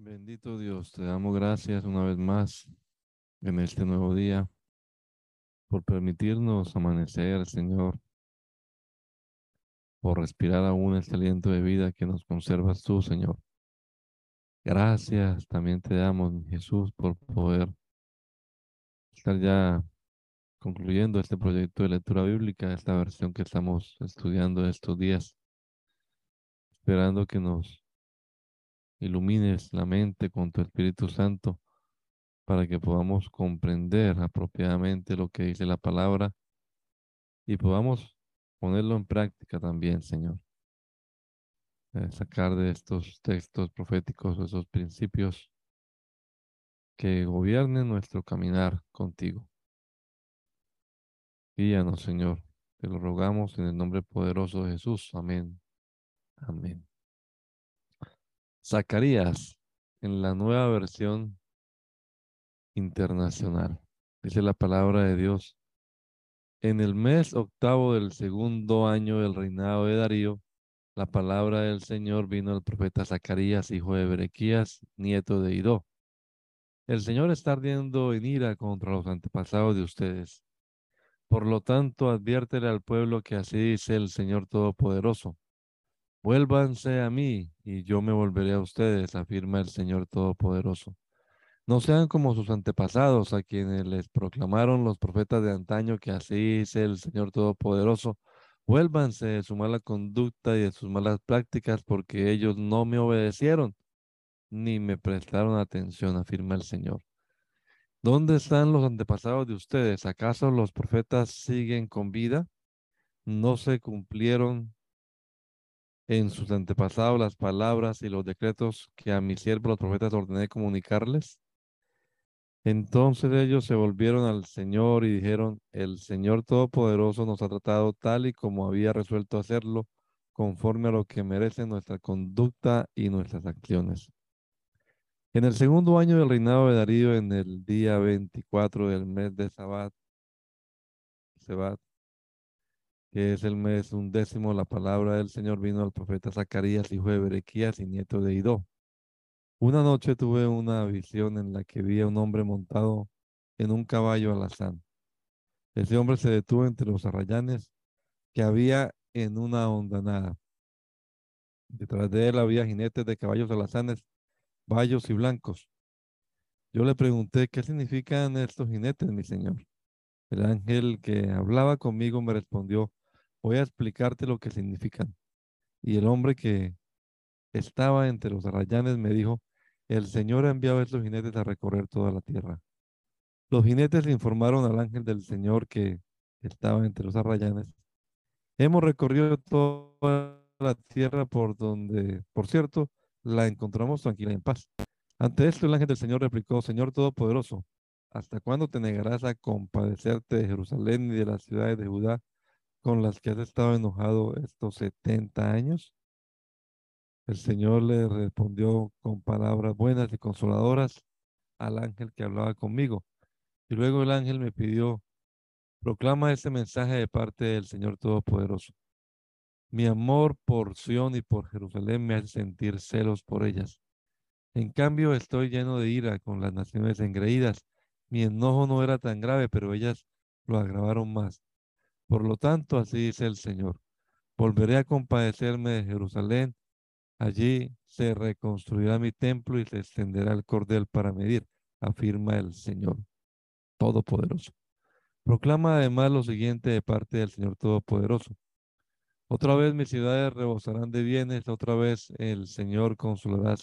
Bendito Dios, te damos gracias una vez más en este nuevo día por permitirnos amanecer, Señor, por respirar aún este aliento de vida que nos conservas tú, Señor. Gracias también te damos, Jesús, por poder estar ya concluyendo este proyecto de lectura bíblica, esta versión que estamos estudiando estos días, esperando que nos ilumines la mente con tu Espíritu Santo para que podamos comprender apropiadamente lo que dice la palabra y podamos ponerlo en práctica también, Señor. Eh, sacar de estos textos proféticos esos principios que gobiernen nuestro caminar contigo. Guíanos, Señor. Te lo rogamos en el nombre poderoso de Jesús. Amén. Amén. Zacarías, en la nueva versión internacional. Dice la palabra de Dios. En el mes octavo del segundo año del reinado de Darío, la palabra del Señor vino al profeta Zacarías, hijo de Berequías, nieto de Idó. El Señor está ardiendo en ira contra los antepasados de ustedes. Por lo tanto, adviértele al pueblo que así dice el Señor Todopoderoso. Vuélvanse a mí y yo me volveré a ustedes, afirma el Señor Todopoderoso. No sean como sus antepasados, a quienes les proclamaron los profetas de antaño que así dice el Señor Todopoderoso Vuélvanse de su mala conducta y de sus malas prácticas, porque ellos no me obedecieron ni me prestaron atención, afirma el Señor. ¿Dónde están los antepasados de ustedes? ¿Acaso los profetas siguen con vida? ¿No se cumplieron en sus antepasados las palabras y los decretos que a mis siervos los profetas ordené comunicarles? Entonces ellos se volvieron al Señor y dijeron, el Señor Todopoderoso nos ha tratado tal y como había resuelto hacerlo, conforme a lo que merece nuestra conducta y nuestras acciones. En el segundo año del reinado de Darío, en el día 24 del mes de Sabat, Sebat, que es el mes undécimo, la palabra del Señor vino al profeta Zacarías, hijo de Berequías y nieto de Idó. Una noche tuve una visión en la que vi a un hombre montado en un caballo alazán. Ese hombre se detuvo entre los arrayanes que había en una hondanada. Detrás de él había jinetes de caballos alazanes, bayos y blancos. Yo le pregunté, ¿qué significan estos jinetes, mi señor? El ángel que hablaba conmigo me respondió, voy a explicarte lo que significan. Y el hombre que estaba entre los arrayanes me dijo, el Señor ha enviado a estos jinetes a recorrer toda la tierra. Los jinetes informaron al ángel del Señor que estaba entre los arrayanes. Hemos recorrido toda la tierra por donde, por cierto, la encontramos tranquila y en paz. Ante esto el ángel del Señor replicó, Señor Todopoderoso, ¿hasta cuándo te negarás a compadecerte de Jerusalén y de las ciudades de Judá con las que has estado enojado estos setenta años? El Señor le respondió con palabras buenas y consoladoras al ángel que hablaba conmigo. Y luego el ángel me pidió, proclama este mensaje de parte del Señor Todopoderoso. Mi amor por Sión y por Jerusalén me hace sentir celos por ellas. En cambio, estoy lleno de ira con las naciones engreídas. Mi enojo no era tan grave, pero ellas lo agravaron más. Por lo tanto, así dice el Señor. Volveré a compadecerme de Jerusalén Allí se reconstruirá mi templo y se extenderá el cordel para medir, afirma el Señor Todopoderoso. Proclama además lo siguiente de parte del Señor Todopoderoso. Otra vez mis ciudades rebosarán de bienes, otra vez el Señor consolará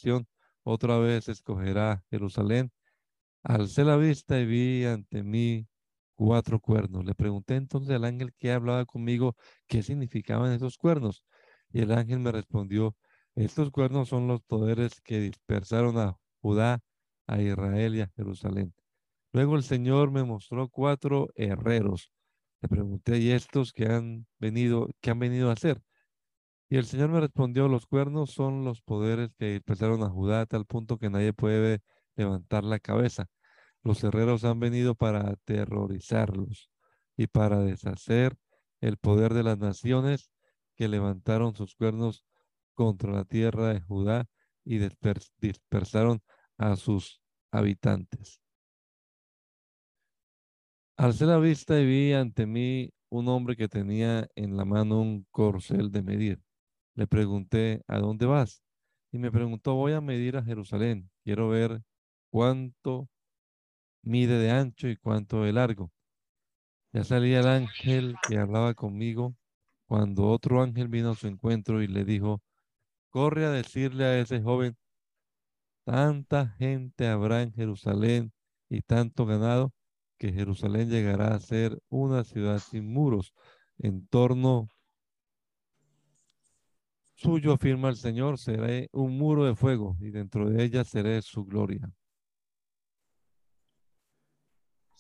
otra vez escogerá Jerusalén. Alcé la vista y vi ante mí cuatro cuernos. Le pregunté entonces al ángel que hablaba conmigo qué significaban esos cuernos. Y el ángel me respondió, estos cuernos son los poderes que dispersaron a Judá, a Israel y a Jerusalén. Luego el Señor me mostró cuatro herreros. Le pregunté, ¿y estos que han venido, qué han venido a hacer? Y el Señor me respondió, los cuernos son los poderes que dispersaron a Judá a tal punto que nadie puede levantar la cabeza. Los herreros han venido para aterrorizarlos y para deshacer el poder de las naciones que levantaron sus cuernos contra la tierra de Judá y dispersaron a sus habitantes. Alcé la vista y vi ante mí un hombre que tenía en la mano un corcel de medir. Le pregunté, ¿a dónde vas? Y me preguntó, voy a medir a Jerusalén. Quiero ver cuánto mide de ancho y cuánto de largo. Ya salía el ángel que hablaba conmigo cuando otro ángel vino a su encuentro y le dijo, corre a decirle a ese joven, tanta gente habrá en Jerusalén y tanto ganado que Jerusalén llegará a ser una ciudad sin muros en torno suyo, afirma el Señor, seré un muro de fuego y dentro de ella seré su gloria.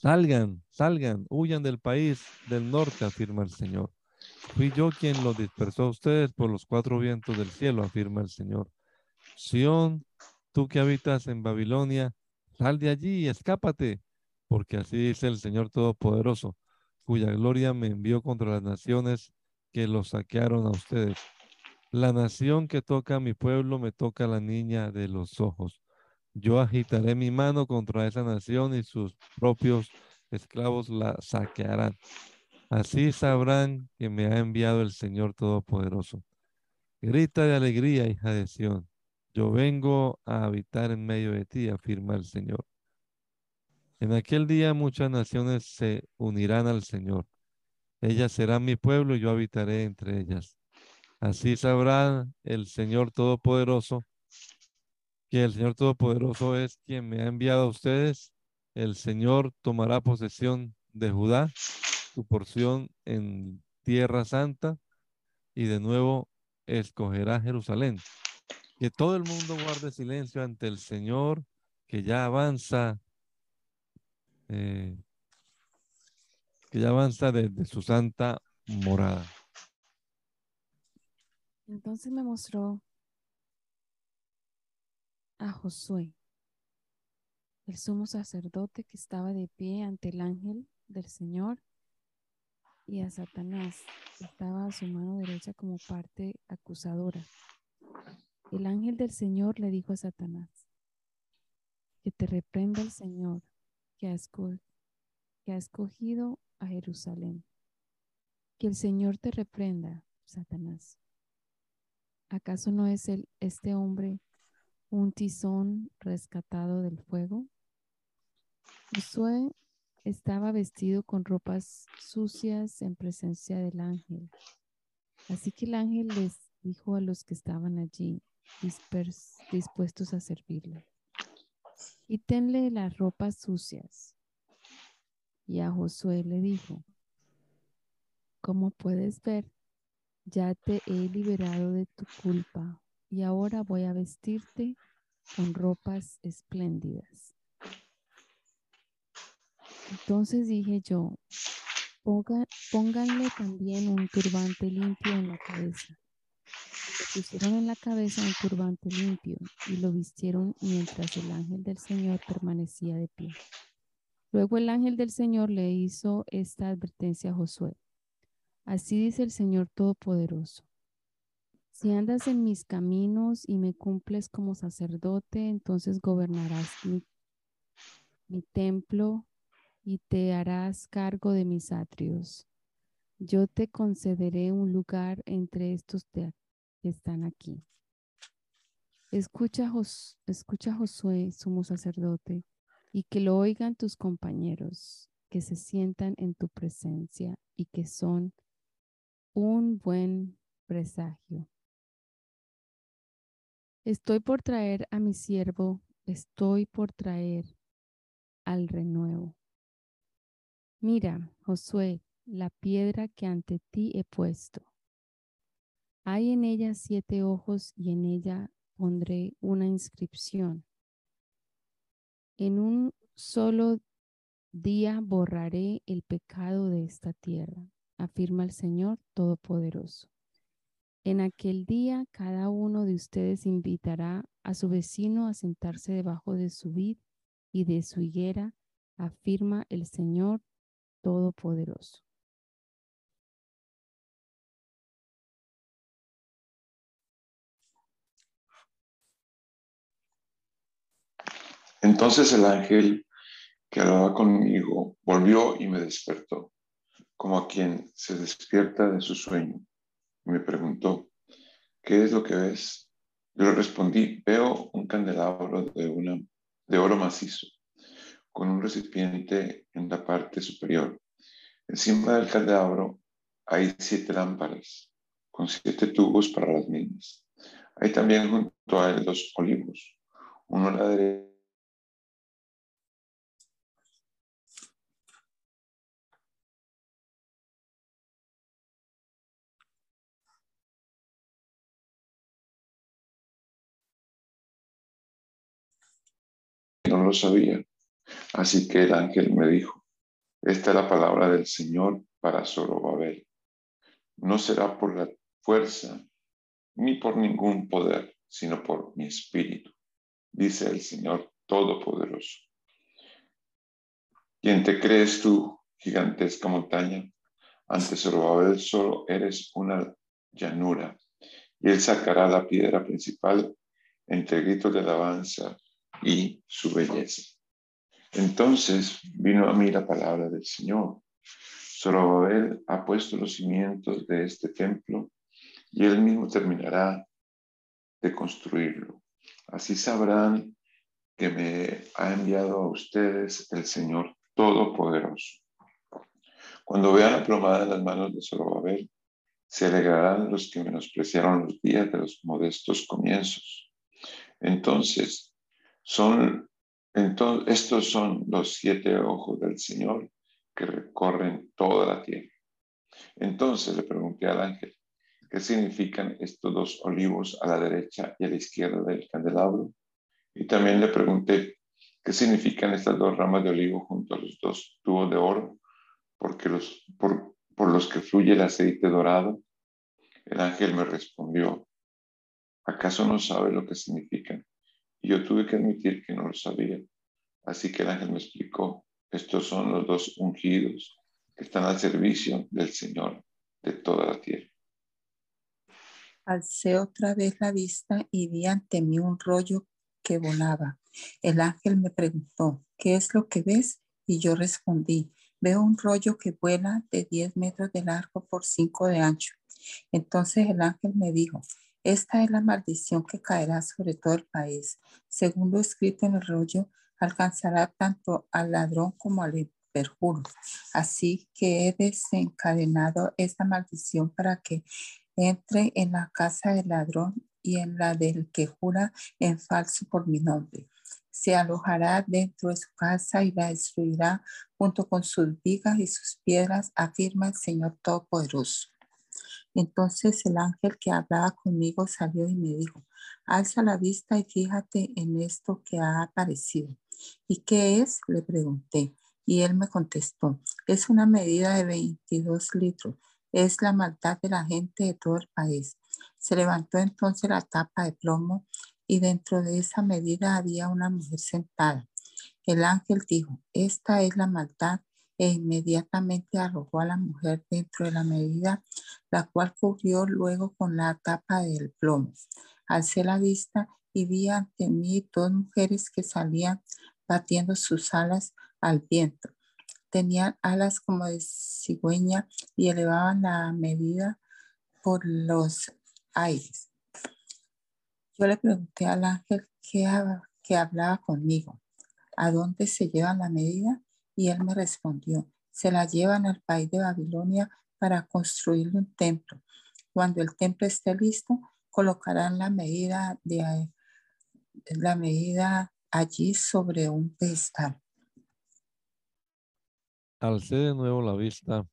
Salgan, salgan, huyan del país del norte, afirma el Señor. Fui yo quien los dispersó a ustedes por los cuatro vientos del cielo, afirma el Señor. Sión, tú que habitas en Babilonia, sal de allí y escápate, porque así dice el Señor Todopoderoso, cuya gloria me envió contra las naciones que los saquearon a ustedes. La nación que toca a mi pueblo me toca a la niña de los ojos. Yo agitaré mi mano contra esa nación y sus propios esclavos la saquearán. Así sabrán que me ha enviado el Señor Todopoderoso. Grita de alegría, hija de Sión. Yo vengo a habitar en medio de ti, afirma el Señor. En aquel día muchas naciones se unirán al Señor. Ellas serán mi pueblo y yo habitaré entre ellas. Así sabrá el Señor Todopoderoso que el Señor Todopoderoso es quien me ha enviado a ustedes. El Señor tomará posesión de Judá, su porción en tierra santa, y de nuevo escogerá Jerusalén. Que todo el mundo guarde silencio ante el Señor, que ya avanza, eh, que ya avanza desde su santa morada. Entonces me mostró a Josué, el sumo sacerdote que estaba de pie ante el ángel del Señor, y a Satanás, que estaba a su mano derecha como parte acusadora. El ángel del Señor le dijo a Satanás, que te reprenda el Señor que ha, escogido a Jerusalén. Que el Señor te reprenda, Satanás. ¿Acaso no es el, este hombre un tizón rescatado del fuego. Josué estaba vestido con ropas sucias en presencia del ángel. Así que el ángel les dijo a los que estaban allí, dispuestos a servirle, quítenle las ropas sucias. Y a Josué le dijo, como puedes ver, ya te he liberado de tu culpa y ahora voy a vestirte con ropas espléndidas. Entonces dije yo, pónganle también un turbante limpio en la cabeza. Le pusieron en la cabeza un turbante limpio y lo vistieron mientras el ángel del Señor permanecía de pie. Luego el ángel del Señor le hizo esta advertencia a Josué. Así dice el Señor Todopoderoso. Si andas en mis caminos y me cumples como sacerdote, entonces gobernarás mi, templo y te harás cargo de mis atrios. Yo te concederé un lugar entre estos que están aquí. Escucha, escucha Josué, sumo sacerdote, y que lo oigan tus compañeros, que se sientan en tu presencia y que son un buen presagio. Estoy por traer a mi siervo, estoy por traer al renuevo. Mira, Josué, la piedra que ante ti he puesto. Hay en ella siete ojos y en ella pondré una inscripción. En un solo día borraré el pecado de esta tierra, afirma el Señor Todopoderoso. En aquel día cada uno de ustedes invitará a su vecino a sentarse debajo de su vid y de su higuera, afirma el Señor Todopoderoso. Entonces el ángel que hablaba conmigo volvió y me despertó, como a quien se despierta de su sueño. Me preguntó, ¿qué es lo que ves? Yo le respondí, veo un candelabro de, una, de oro macizo, con un recipiente en la parte superior. Encima del candelabro hay siete lámparas, con siete tubos para las mismas. Hay también junto a él dos olivos, uno a la derecha no lo sabía. Así que el ángel me dijo, esta es la palabra del Señor para Zorobabel. No será por la fuerza ni por ningún poder, sino por mi espíritu, dice el Señor Todopoderoso. ¿Quién te crees tú, gigantesca montaña? Ante Zorobabel solo eres una llanura, y él sacará la piedra principal entre gritos de alabanza y su belleza. Entonces vino a mí la palabra del Señor. Zorobabel ha puesto los cimientos de este templo y él mismo terminará de construirlo. Así sabrán que me ha enviado a ustedes el Señor Todopoderoso. Cuando vean la plomada en las manos de Zorobabel, se alegrarán los que menospreciaron los días de los modestos comienzos. Entonces son, entonces, estos son los siete ojos del Señor que recorren toda la tierra. Entonces le pregunté al ángel, ¿qué significan estos dos olivos a la derecha y a la izquierda del candelabro? Y también le pregunté, ¿qué significan estas dos ramas de olivo junto a los dos tubos de oro? Porque los, por, los que fluye el aceite dorado. El ángel me respondió, ¿acaso no sabe lo que significan? Yo tuve que admitir que no lo sabía. Así que el ángel me explicó, estos son los dos ungidos que están al servicio del Señor de toda la tierra. Alcé otra vez la vista y vi ante mí un rollo que volaba. El ángel me preguntó, ¿qué es lo que ves? Y yo respondí, veo un rollo que vuela de 10 metros de largo por 5 de ancho. Entonces el ángel me dijo, esta es la maldición que caerá sobre todo el país. Según lo escrito en el rollo, alcanzará tanto al ladrón como al perjuro. Así que he desencadenado esta maldición para que entre en la casa del ladrón y en la del que jura en falso por mi nombre. Se alojará dentro de su casa y la destruirá junto con sus vigas y sus piedras, afirma el Señor Todopoderoso. Entonces el ángel que hablaba conmigo salió y me dijo, alza la vista y fíjate en esto que ha aparecido. ¿Y qué es? Le pregunté. Y él me contestó, es una medida de 22 litros. Es la maldad de la gente de todo el país. Se levantó entonces la tapa de plomo y dentro de esa medida había una mujer sentada. El ángel dijo, esta es la maldad e inmediatamente arrojó a la mujer dentro de la medida, la cual cubrió luego con la tapa del plomo. Alcé la vista y vi ante mí dos mujeres que salían batiendo sus alas al viento. Tenían alas como de cigüeña y elevaban la medida por los aires. Yo le pregunté al ángel que, que hablaba conmigo, ¿a dónde se lleva la medida? Y él me respondió, se la llevan al país de Babilonia para construirle un templo. Cuando el templo esté listo, colocarán la medida de la medida allí sobre un pedestal. Alcé de nuevo la vista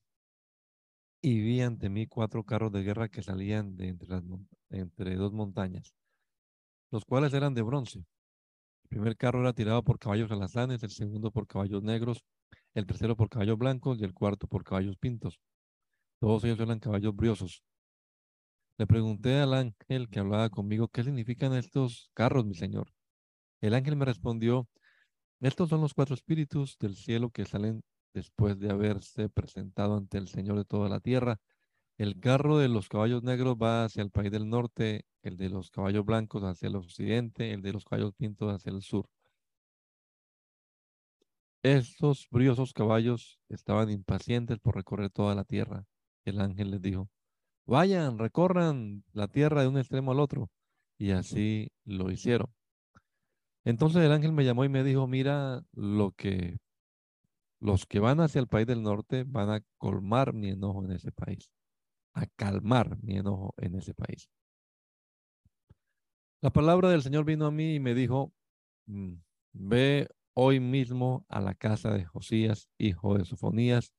y vi ante mí cuatro carros de guerra que salían de entre, entre dos montañas, los cuales eran de bronce primer carro era tirado por caballos alazanes, el segundo por caballos negros, el tercero por caballos blancos y el cuarto por caballos pintos. Todos ellos eran caballos briosos. Le pregunté al ángel que hablaba conmigo, ¿qué significan estos carros, mi señor? El ángel me respondió, estos son los cuatro espíritus del cielo que salen después de haberse presentado ante el Señor de toda la tierra. El carro de los caballos negros va hacia el país del norte, el de los caballos blancos hacia el occidente, el de los caballos pintos hacia el sur. Estos briosos caballos estaban impacientes por recorrer toda la tierra. El ángel les dijo, vayan, recorran la tierra de un extremo al otro. Y así lo hicieron. Entonces el ángel me llamó y me dijo, mira lo que los que van hacia el país del norte van a colmar mi enojo en ese país, a calmar mi enojo en ese país. La palabra del Señor vino a mí y me dijo, mm, ve hoy mismo a la casa de Josías, hijo de Sofonías,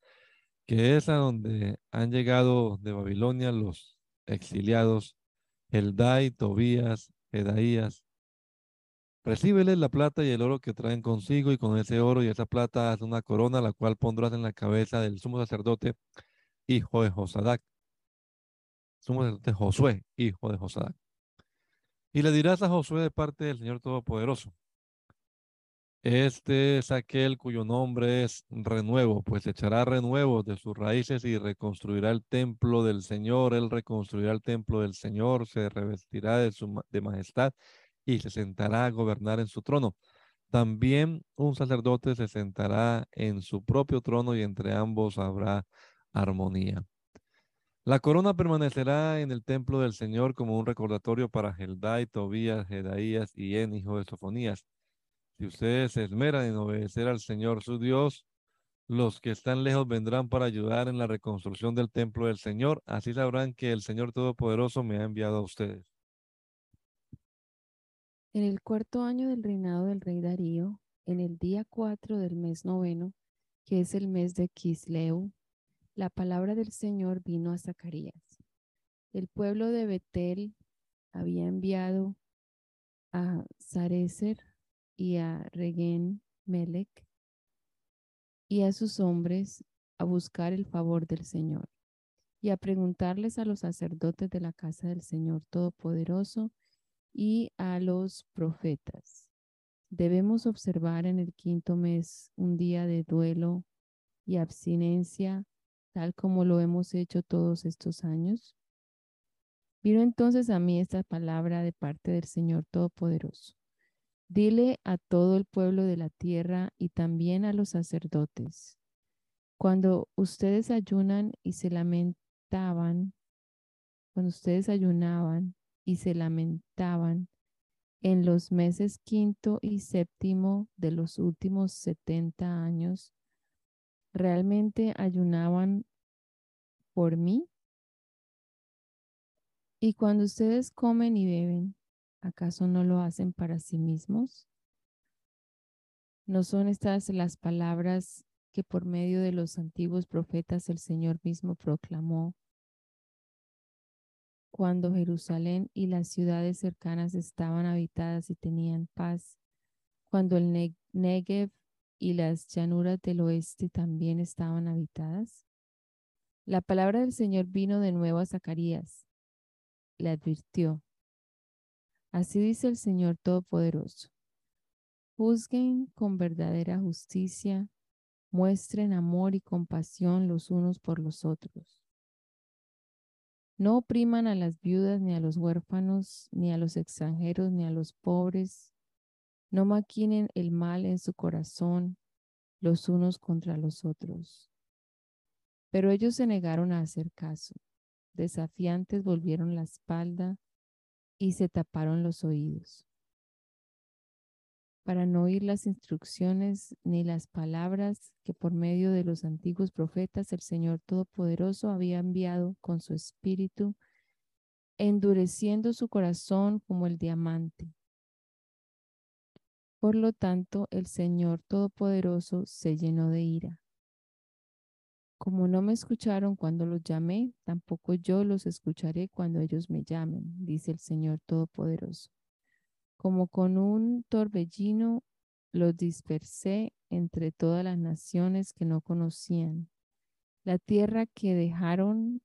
que es a donde han llegado de Babilonia los exiliados, Eldai, Tobías, Edaías. Recíbeles la plata y el oro que traen consigo y con ese oro y esa plata haz una corona, la cual pondrás en la cabeza del sumo sacerdote, hijo de Josadac. Sumo sacerdote Josué, hijo de Josadac. Y le dirás a Josué de parte del Señor Todopoderoso. Este es aquel cuyo nombre es renuevo, pues echará renuevo de sus raíces y reconstruirá el templo del Señor. Él reconstruirá el templo del Señor, se revestirá de, su, de majestad y se sentará a gobernar en su trono. También un sacerdote se sentará en su propio trono y entre ambos habrá armonía. La corona permanecerá en el templo del Señor como un recordatorio para Heldai, Tobías, Jedaías y En, hijo de Sofonías. Si ustedes se esmeran en obedecer al Señor su Dios, los que están lejos vendrán para ayudar en la reconstrucción del templo del Señor. Así sabrán que el Señor Todopoderoso me ha enviado a ustedes. En el cuarto año del reinado del rey Darío, en el día cuatro del mes noveno, que es el mes de Kisleu, la palabra del Señor vino a Zacarías. El pueblo de Betel había enviado a Sarecer y a Regen Melech y a sus hombres a buscar el favor del Señor y a preguntarles a los sacerdotes de la casa del Señor Todopoderoso y a los profetas. Debemos observar en el quinto mes un día de duelo y abstinencia tal como lo hemos hecho todos estos años? Vino entonces a mí esta palabra de parte del Señor Todopoderoso. Dile a todo el pueblo de la tierra y también a los sacerdotes, cuando ustedes ayunan y se lamentaban, cuando ustedes ayunaban y se lamentaban en los meses quinto y séptimo de los últimos setenta años, ¿realmente ayunaban por mí? Y cuando ustedes comen y beben, ¿acaso no lo hacen para sí mismos? ¿No son estas las palabras que por medio de los antiguos profetas el Señor mismo proclamó cuando Jerusalén y las ciudades cercanas estaban habitadas y tenían paz, cuando el Negev y las llanuras del oeste también estaban habitadas? La palabra del Señor vino de nuevo a Zacarías. Le advirtió. Así dice el Señor Todopoderoso. Juzguen con verdadera justicia, muestren amor y compasión los unos por los otros. No opriman a las viudas, ni a los huérfanos, ni a los extranjeros, ni a los pobres, no maquinen el mal en su corazón los unos contra los otros. Pero ellos se negaron a hacer caso. Desafiantes volvieron la espalda y se taparon los oídos para no oír las instrucciones ni las palabras que por medio de los antiguos profetas el Señor Todopoderoso había enviado con su espíritu, endureciendo su corazón como el diamante por lo tanto, el Señor Todopoderoso se llenó de ira. Como no me escucharon cuando los llamé, tampoco yo los escucharé cuando ellos me llamen, dice el Señor Todopoderoso. Como con un torbellino los dispersé entre todas las naciones que no conocían. La tierra que dejaron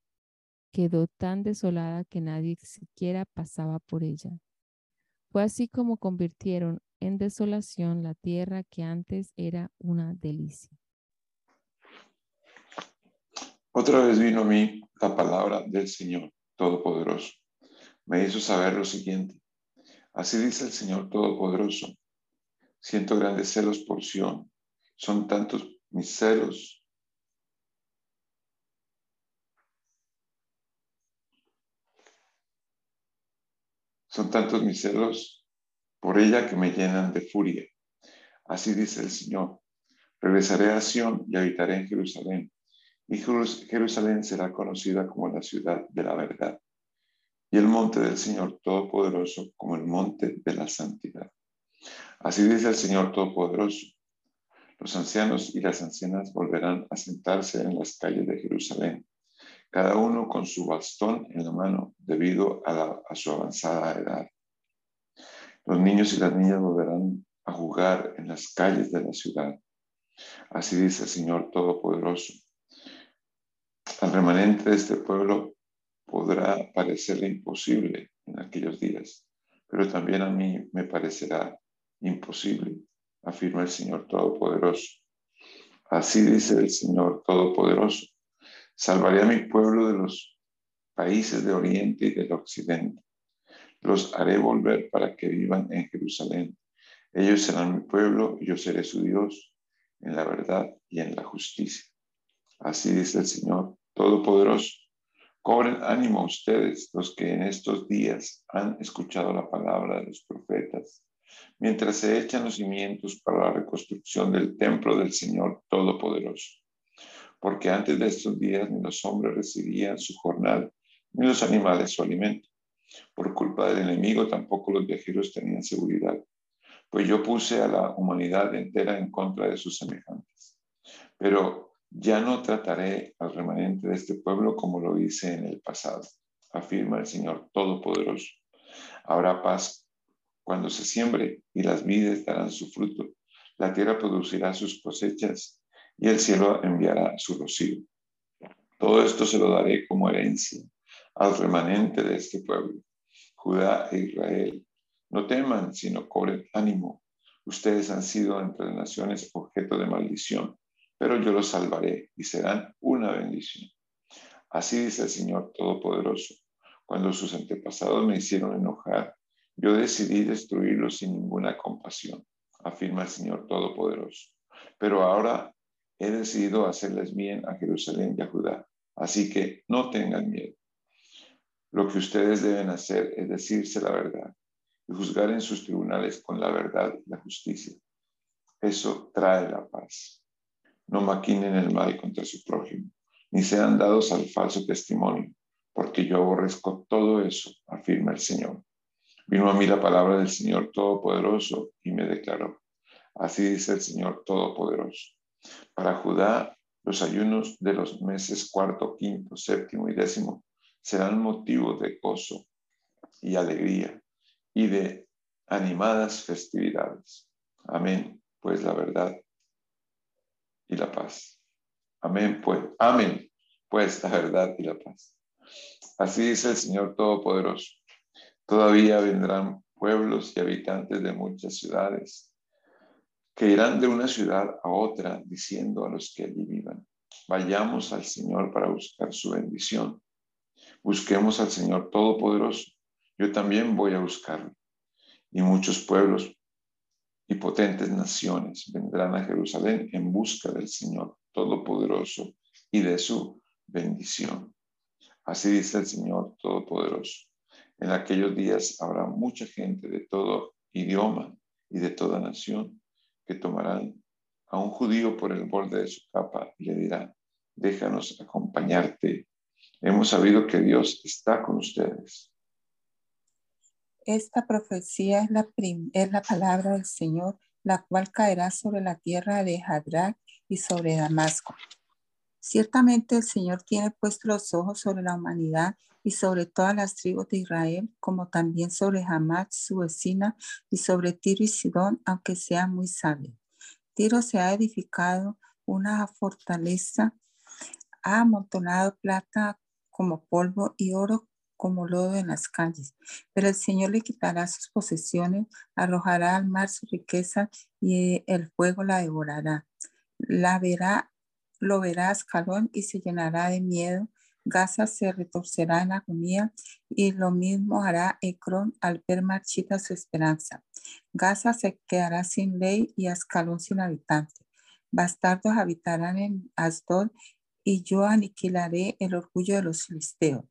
quedó tan desolada que nadie siquiera pasaba por ella. Fue así como convirtieron en desolación la tierra que antes era una delicia. Otra vez vino a mí la palabra del Señor Todopoderoso. Me hizo saber lo siguiente. Así dice el Señor Todopoderoso. Siento grandes celos por Sión Son tantos mis celos. Son tantos mis celos por ella que me llenan de furia. Así dice el Señor. Regresaré a Sión y habitaré en Jerusalén. Y Jerusalén será conocida como la ciudad de la verdad. Y el monte del Señor Todopoderoso como el monte de la santidad. Así dice el Señor Todopoderoso. Los ancianos y las ancianas volverán a sentarse en las calles de Jerusalén, cada uno con su bastón en la mano debido a, a su avanzada edad. Los niños y las niñas volverán a jugar en las calles de la ciudad. Así dice el Señor Todopoderoso. Al remanente de este pueblo podrá parecerle imposible en aquellos días, pero también a mí me parecerá imposible, afirma el Señor Todopoderoso. Así dice el Señor Todopoderoso. Salvaré a mi pueblo de los países de Oriente y del Occidente. Los haré volver para que vivan en Jerusalén ellos serán mi pueblo yo seré su Dios en la verdad y en la justicia. Así dice el Señor Todopoderoso. Cobren ánimo ustedes, los que en estos días han escuchado la palabra de los profetas, mientras se echan los cimientos para la reconstrucción del templo del Señor Todopoderoso. Porque antes de estos días ni los hombres recibían su jornal, ni los animales su alimento. Por culpa del enemigo tampoco los viajeros tenían seguridad pues yo puse a la humanidad entera en contra de sus semejantes. Pero ya no trataré al remanente de este pueblo como lo hice en el pasado, afirma el Señor Todopoderoso. Habrá paz cuando se siembre y las vides darán su fruto. La tierra producirá sus cosechas y el cielo enviará su rocío. Todo esto se lo daré como herencia al remanente de este pueblo, Judá e Israel, no teman, sino cobren ánimo. Ustedes han sido entre las naciones objeto de maldición, pero yo los salvaré y serán una bendición. Así dice el Señor Todopoderoso. Cuando sus antepasados me hicieron enojar, yo decidí destruirlos sin ninguna compasión, afirma el Señor Todopoderoso. Pero ahora he decidido hacerles bien a Jerusalén y a Judá. Así que no tengan miedo. Lo que ustedes deben hacer es decirse la verdad y juzgar en sus tribunales con la verdad y la justicia. Eso trae la paz. No maquinen el mal contra su prójimo, ni sean dados al falso testimonio, porque yo aborrezco todo eso, afirma el Señor. Vino a mí la palabra del Señor Todopoderoso y me declaró. Así dice el Señor Todopoderoso. Para Judá, los ayunos de los meses cuarto, quinto, séptimo y décimo serán motivo de gozo y alegría y de animadas festividades. Amén, pues la verdad y la paz. Amén, pues, amén, pues la verdad y la paz. Así dice el Señor Todopoderoso. Todavía vendrán pueblos y habitantes de muchas ciudades que irán de una ciudad a otra diciendo a los que allí vivan, vayamos al Señor para buscar su bendición. Busquemos al Señor Todopoderoso yo también voy a buscarlo. Y muchos pueblos y potentes naciones vendrán a Jerusalén en busca del Señor Todopoderoso y de su bendición. Así dice el Señor Todopoderoso. En aquellos días habrá mucha gente de todo idioma y de toda nación que tomarán a un judío por el borde de su capa y le dirán, déjanos acompañarte. Hemos sabido que Dios está con ustedes esta profecía es la, es la palabra del Señor, la cual caerá sobre la tierra de Hadrach y sobre Damasco. Ciertamente el Señor tiene puestos los ojos sobre la humanidad y sobre todas las tribus de Israel, como también sobre Hamat, su vecina, y sobre Tiro y Sidón, aunque sea muy sabio. Tiro se ha edificado una fortaleza, ha amontonado plata como polvo y oro como lodo en las calles. Pero el Señor le quitará sus posesiones, arrojará al mar su riqueza y el fuego la devorará. La verá, lo verá escalón y se llenará de miedo. Gaza se retorcerá en agonía y lo mismo hará Ecrón al ver marchita su esperanza. Gaza se quedará sin ley y Ascalón sin habitante. Bastardos habitarán en Asdod y yo aniquilaré el orgullo de los filisteos.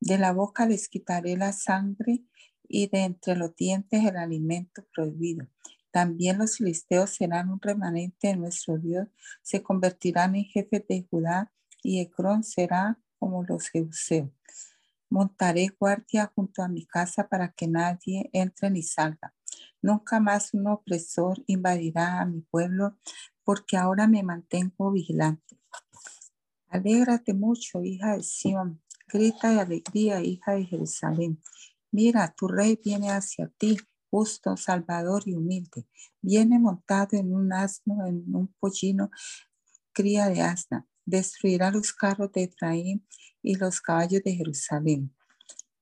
De la boca les quitaré la sangre y de entre los dientes el alimento prohibido. También los filisteos serán un remanente de nuestro Dios, se convertirán en jefes de Judá y Ecrón será como los jebuseos. Montaré guardia junto a mi casa para que nadie entre ni salga. Nunca más un opresor invadirá a mi pueblo, porque ahora me mantengo vigilante. Alégrate mucho, hija de Sión. Grita de alegría, hija de Jerusalén. Mira, tu rey viene hacia ti, justo, salvador y humilde. Viene montado en un asno, en un pollino, cría de asna. Destruirá los carros de Efraín y los caballos de Jerusalén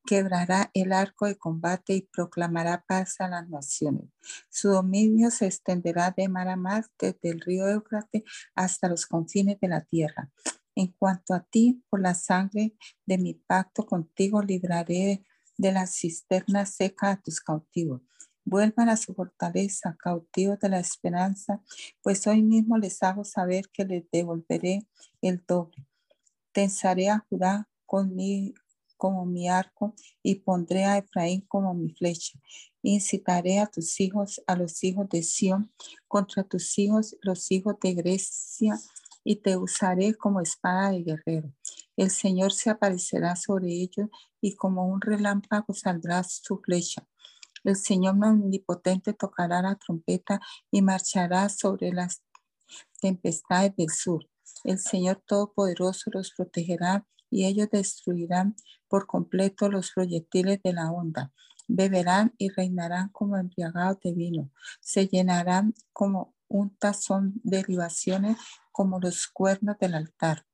quebrará el arco de combate y proclamará paz a las naciones. Su dominio se extenderá de mar a mar, desde el río Éufrates hasta los confines de la tierra. En cuanto a ti, por la sangre de mi pacto contigo, libraré de la cisterna seca a tus cautivos. Vuelvan a su fortaleza, cautivos de la esperanza, pues hoy mismo les hago saber que les devolveré el doble. Tensaré a Judá con mi como mi arco y pondré a Efraín como mi flecha. Incitaré a tus hijos, a los hijos de Sión, contra tus hijos, los hijos de Grecia, y te usaré como espada de guerrero. El Señor se aparecerá sobre ellos y como un relámpago saldrá su flecha. El Señor omnipotente tocará la trompeta y marchará sobre las tempestades del sur. El Señor Todopoderoso los protegerá y ellos destruirán por completo los proyectiles de la onda. Beberán y reinarán como embriagados de vino. Se llenarán como un tazón de libaciones, como los cuernos del altar.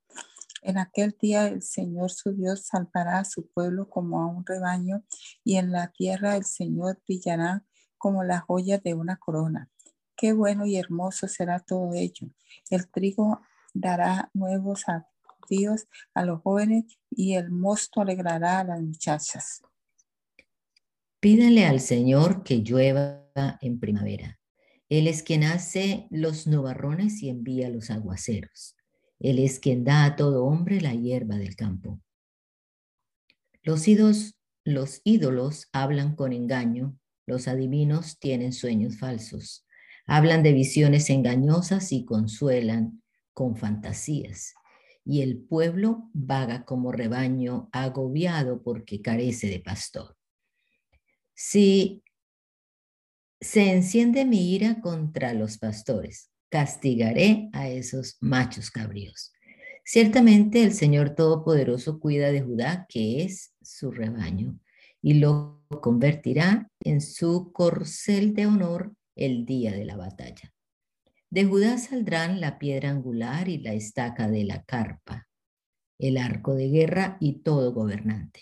En aquel día el Señor su Dios salvará a su pueblo como a un rebaño, y en la tierra el Señor brillará como la joya de una corona. Qué bueno y hermoso será todo ello. El trigo dará nuevos a los jóvenes y el mosto alegrará a las muchachas. Pídale al Señor que llueva en primavera. Él es quien hace los nubarrones y envía los aguaceros. Él es quien da a todo hombre la hierba del campo. Los ídolos, los ídolos hablan con engaño, los adivinos tienen sueños falsos, hablan de visiones engañosas y consuelan con fantasías y el pueblo vaga como rebaño agobiado porque carece de pastor. Si se enciende mi ira contra los pastores, castigaré a esos machos cabríos. Ciertamente el Señor Todopoderoso cuida de Judá, que es su rebaño, y lo convertirá en su corcel de honor el día de la batalla. De Judá saldrán la piedra angular y la estaca de la carpa, el arco de guerra y todo gobernante.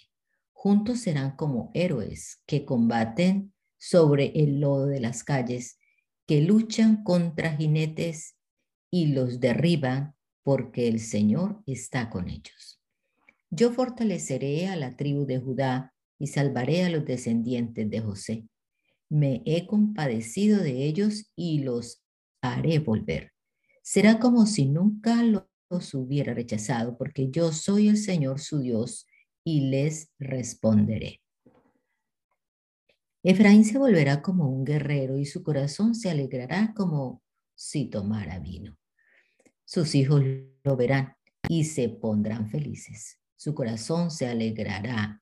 Juntos serán como héroes que combaten sobre el lodo de las calles, que luchan contra jinetes y los derriban porque el Señor está con ellos. Yo fortaleceré a la tribu de Judá y salvaré a los descendientes de José. Me he compadecido de ellos y los haré volver. Será como si nunca los hubiera rechazado, porque yo soy el Señor su Dios y les responderé. Efraín se volverá como un guerrero y su corazón se alegrará como si tomara vino. Sus hijos lo verán y se pondrán felices. Su corazón se alegrará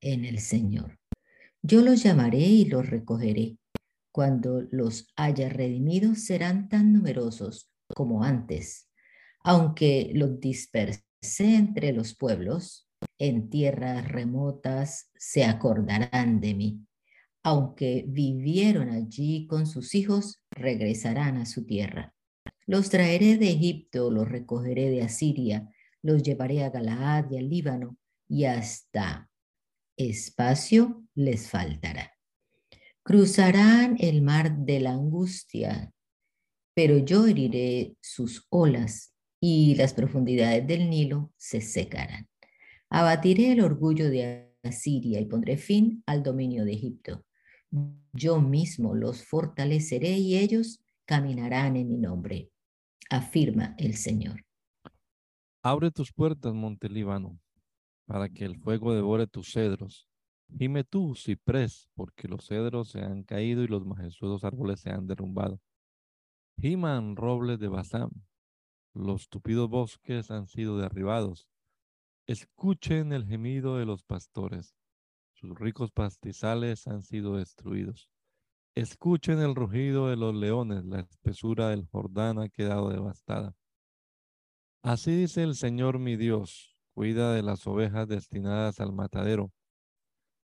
en el Señor. Yo los llamaré y los recogeré cuando los haya redimido, serán tan numerosos como antes. Aunque los dispersé entre los pueblos, en tierras remotas se acordarán de mí. Aunque vivieron allí con sus hijos, regresarán a su tierra. Los traeré de Egipto, los recogeré de Asiria, los llevaré a Galaad y al Líbano, y hasta espacio les faltará. Cruzarán el mar de la angustia, pero yo heriré sus olas y las profundidades del Nilo se secarán. Abatiré el orgullo de Asiria y pondré fin al dominio de Egipto. Yo mismo los fortaleceré y ellos caminarán en mi nombre. afirma el Señor. Abre tus puertas, monte Líbano, para que el fuego devore tus cedros. Gime tú, ciprés, porque los cedros se han caído y los majestuosos árboles se han derrumbado. Giman robles de Basán, los tupidos bosques han sido derribados. Escuchen el gemido de los pastores, sus ricos pastizales han sido destruidos. Escuchen el rugido de los leones, la espesura del Jordán ha quedado devastada. Así dice el Señor mi Dios, cuida de las ovejas destinadas al matadero.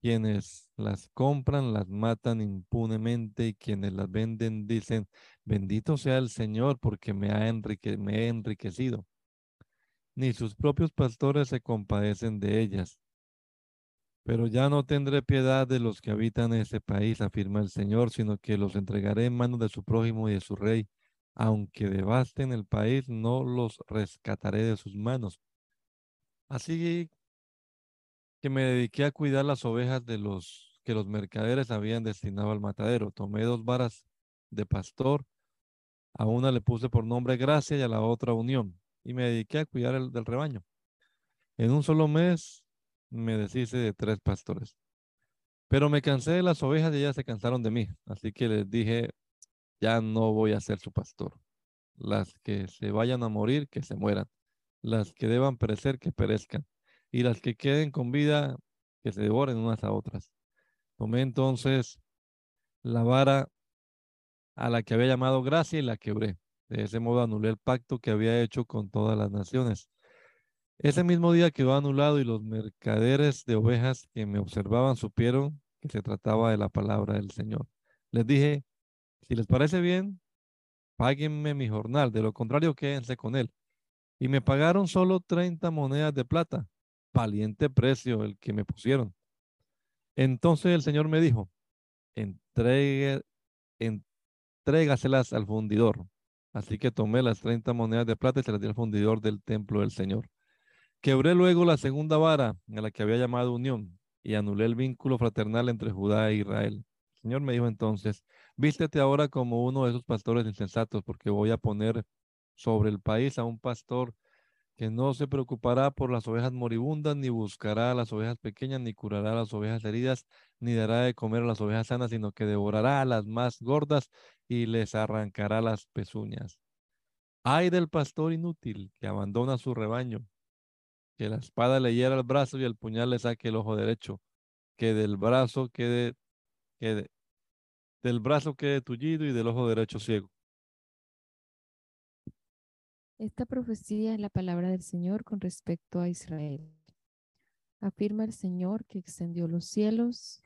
Quienes las compran las matan impunemente y quienes las venden dicen, bendito sea el Señor porque me, ha me he enriquecido. Ni sus propios pastores se compadecen de ellas. Pero ya no tendré piedad de los que habitan ese país, afirma el Señor, sino que los entregaré en manos de su prójimo y de su rey. Aunque devasten el país, no los rescataré de sus manos. Así que me dediqué a cuidar las ovejas de los que los mercaderes habían destinado al matadero. Tomé dos varas de pastor, a una le puse por nombre gracia y a la otra unión, y me dediqué a cuidar el del rebaño. En un solo mes me deshice de tres pastores. Pero me cansé de las ovejas y ellas se cansaron de mí. Así que les dije, ya no voy a ser su pastor. Las que se vayan a morir, que se mueran. Las que deban perecer, que perezcan. Y las que queden con vida, que se devoren unas a otras. Tomé entonces la vara a la que había llamado gracia y la quebré. De ese modo anulé el pacto que había hecho con todas las naciones ese mismo día quedó anulado y los mercaderes de ovejas que me observaban supieron que se trataba de la palabra del Señor. Les dije, si les parece bien, páguenme mi jornal, de lo contrario quédense con él. Y me pagaron solo 30 monedas de plata, valiente precio el que me pusieron. Entonces el Señor me dijo, entregue, entrégaselas al fundidor. Así que tomé las 30 monedas de plata y se las di al fundidor del templo del Señor. Quebré luego la segunda vara a la que había llamado unión y anulé el vínculo fraternal entre Judá e Israel. El Señor me dijo entonces, vístete ahora como uno de esos pastores insensatos, porque voy a poner sobre el país a un pastor que no se preocupará por las ovejas moribundas, ni buscará a las ovejas pequeñas, ni curará a las ovejas heridas, ni dará de comer a las ovejas sanas, sino que devorará a las más gordas y les arrancará las pezuñas. Ay del pastor inútil que abandona su rebaño que la espada le hiera el brazo y el puñal le saque el ojo derecho, que del brazo quede, quede del brazo quede tullido y del ojo derecho ciego. Esta profecía es la palabra del Señor con respecto a Israel. Afirma el Señor que extendió los cielos,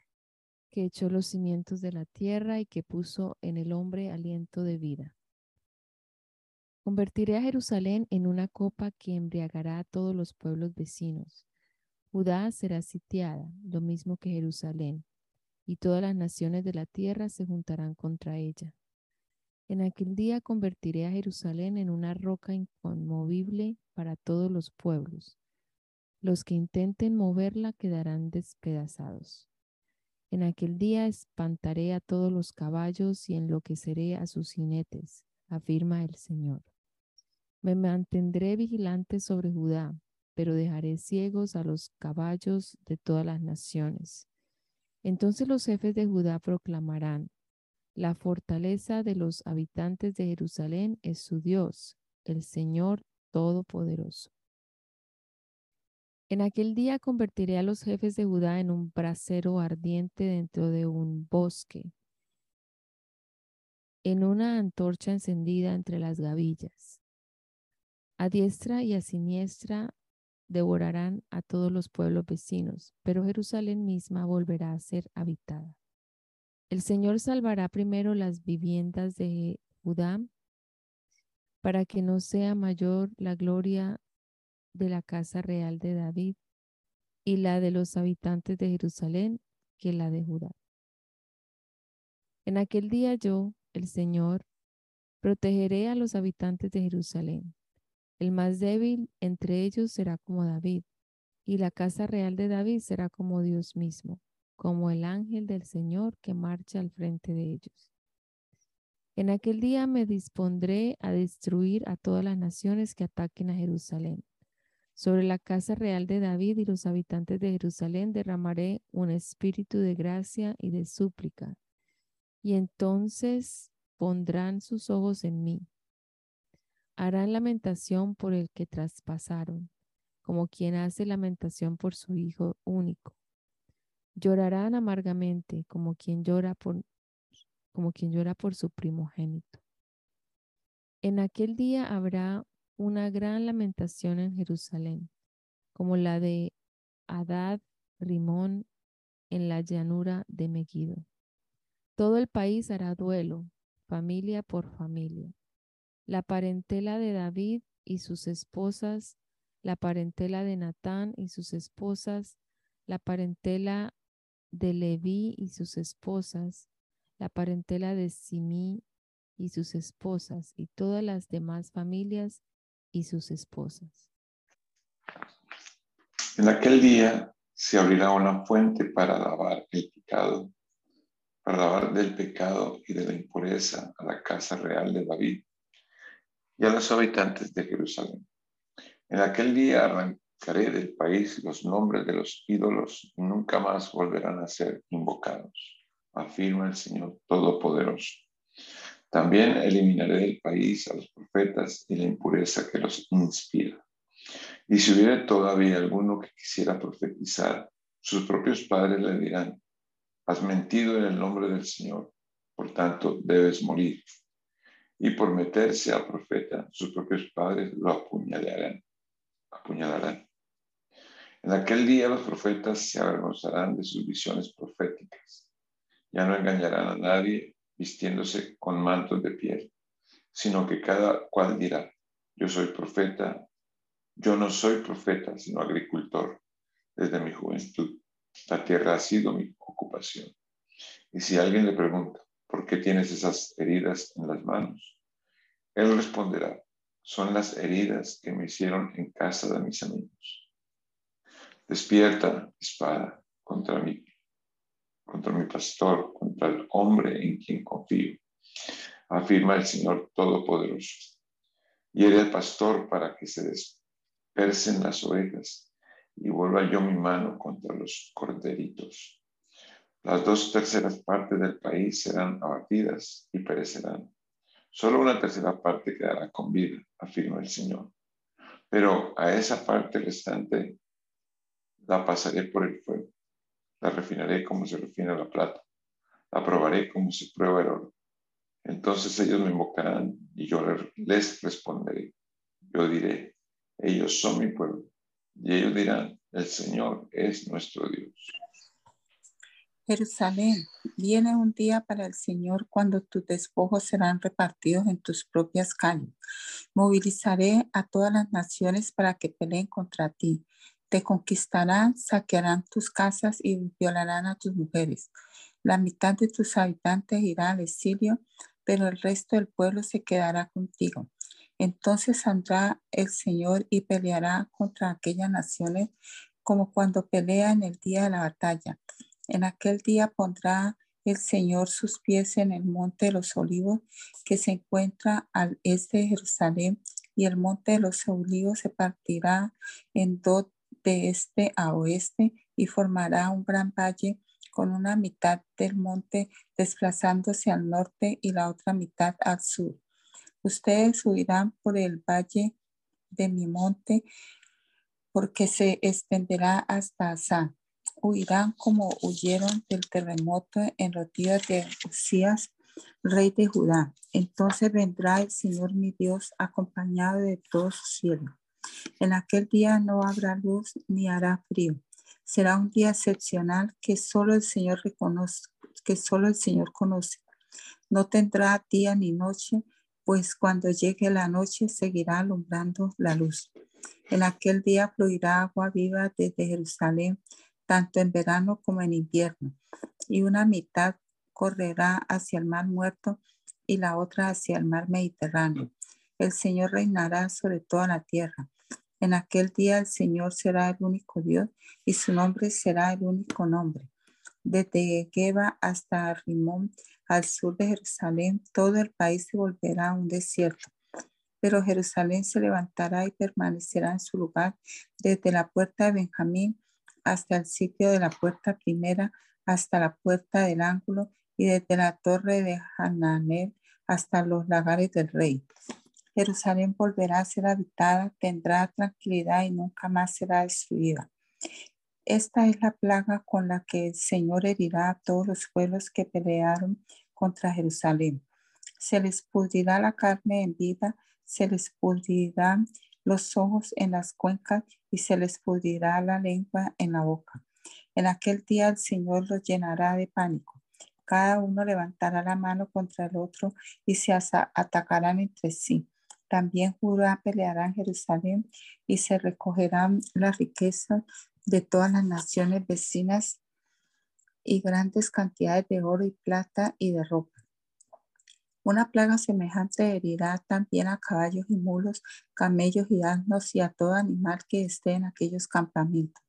que echó los cimientos de la tierra y que puso en el hombre aliento de vida. Convertiré a Jerusalén en una copa que embriagará a todos los pueblos vecinos. Judá será sitiada, lo mismo que Jerusalén, y todas las naciones de la tierra se juntarán contra ella. En aquel día convertiré a Jerusalén en una roca inconmovible para todos los pueblos. Los que intenten moverla quedarán despedazados. En aquel día espantaré a todos los caballos y enloqueceré a sus jinetes, afirma el Señor. Me mantendré vigilante sobre Judá, pero dejaré ciegos a los caballos de todas las naciones. Entonces los jefes de Judá proclamarán, la fortaleza de los habitantes de Jerusalén es su Dios, el Señor Todopoderoso. En aquel día convertiré a los jefes de Judá en un brasero ardiente dentro de un bosque, en una antorcha encendida entre las gavillas. A diestra y a siniestra devorarán a todos los pueblos vecinos, pero Jerusalén misma volverá a ser habitada. El Señor salvará primero las viviendas de Judá para que no sea mayor la gloria de la casa real de David y la de los habitantes de Jerusalén que la de Judá. En aquel día yo, el Señor, protegeré a los habitantes de Jerusalén el más débil entre ellos será como David, y la casa real de David será como Dios mismo, como el ángel del Señor que marcha al frente de ellos. En aquel día me dispondré a destruir a todas las naciones que ataquen a Jerusalén. Sobre la casa real de David y los habitantes de Jerusalén derramaré un espíritu de gracia y de súplica. Y entonces pondrán sus ojos en mí. Harán lamentación por el que traspasaron, como quien hace lamentación por su hijo único. Llorarán amargamente, como quien llora por como quien llora por su primogénito. En aquel día habrá una gran lamentación en Jerusalén, como la de Adad Rimón en la llanura de Megiddo. Todo el país hará duelo, familia por familia. La parentela de David y sus esposas, la parentela de Natán y sus esposas, la parentela de Leví y sus esposas, la parentela de Simí y sus esposas, y todas las demás familias y sus esposas. En aquel día se abrirá una fuente para lavar el pecado, para lavar del pecado y de la impureza a la casa real de David y a los habitantes de Jerusalén. En aquel día arrancaré del país los nombres de los ídolos y nunca más volverán a ser invocados afirma el Señor Todopoderoso. También eliminaré del país a los profetas y la impureza que los inspira. Y si hubiera todavía alguno que quisiera profetizar, sus propios padres le dirán, has mentido en el nombre del Señor, por tanto debes morir. Y por meterse a profeta, sus propios padres lo apuñalarán. apuñalarán. En aquel día los profetas se avergonzarán de sus visiones proféticas ya no engañarán a nadie vistiéndose con mantos de piel, sino que cada cual dirá, yo soy profeta, yo no soy profeta, sino agricultor desde mi juventud. La tierra ha sido mi ocupación. Y si alguien le pregunta, ¿por qué tienes esas heridas en las manos? Él responderá, son las heridas que me hicieron en casa de mis amigos. Despierta, espada, contra mí contra mi pastor, contra el hombre en quien confío, afirma el Señor Todopoderoso. Eres el pastor para que se dispersen las ovejas y vuelva yo mi mano contra los corderitos. Las dos terceras partes del país serán abatidas y perecerán. Solo una tercera parte quedará con vida, afirma el Señor. Pero a esa parte restante la pasaré por el fuego la refinaré como se refina la plata. La probaré como se prueba el oro. Entonces ellos me invocarán y yo les responderé. Yo diré, ellos son mi pueblo. Y ellos dirán, el Señor es nuestro Dios. Jerusalén, viene un día para el Señor cuando tus despojos serán repartidos en tus propias calles. Movilizaré a todas las naciones para que peleen contra ti te conquistarán, saquearán tus casas y violarán a tus mujeres. La mitad de tus habitantes irá al exilio, pero el resto del pueblo se quedará contigo. Entonces saldrá el Señor y peleará contra aquellas naciones como cuando pelea en el día de la batalla. En aquel día pondrá el Señor sus pies en el monte de los olivos que se encuentra al este de Jerusalén y el monte de los olivos se partirá en dos de este a oeste y formará un gran valle con una mitad del monte desplazándose al norte y la otra mitad al sur. Ustedes subirán por el valle de mi monte porque se extenderá hasta Asán. Huirán como huyeron del terremoto en los días de Usías, rey de Judá. Entonces vendrá el Señor mi Dios acompañado de todo su cielo en aquel día no habrá luz ni hará frío. Será un día excepcional que solo el Señor reconoce, que solo el Señor conoce. No tendrá día ni noche, pues cuando llegue la noche seguirá alumbrando la luz. En aquel día fluirá agua viva desde Jerusalén, tanto en verano como en invierno, y una mitad correrá hacia el mar muerto y la otra hacia el mar Mediterráneo. El Señor reinará sobre toda la tierra. En aquel día el Señor será el único Dios y su nombre será el único nombre. desde Geba hasta Rimón, al sur de Jerusalén, todo el país se volverá un desierto. Pero Jerusalén se levantará y permanecerá en su lugar, desde la puerta de Benjamín hasta el sitio de la puerta primera, hasta la puerta del ángulo, y desde la torre de Hananel hasta los lagares del rey. Jerusalén volverá a ser habitada, tendrá tranquilidad y nunca más será destruida. Esta es la plaga con la que el Señor herirá a todos los pueblos que pelearon contra Jerusalén. Se les pudrirá la carne en vida, se les pudrirán los ojos en las cuencas y se les pudrirá la lengua en la boca. En aquel día el Señor los llenará de pánico. Cada uno levantará la mano contra el otro y se atacarán entre sí. También Judá peleará en Jerusalén y se recogerán las riquezas de todas las naciones vecinas y grandes cantidades de oro y plata y de ropa. Una plaga semejante herirá también a caballos y mulos, camellos y asnos y a todo animal que esté en aquellos campamentos.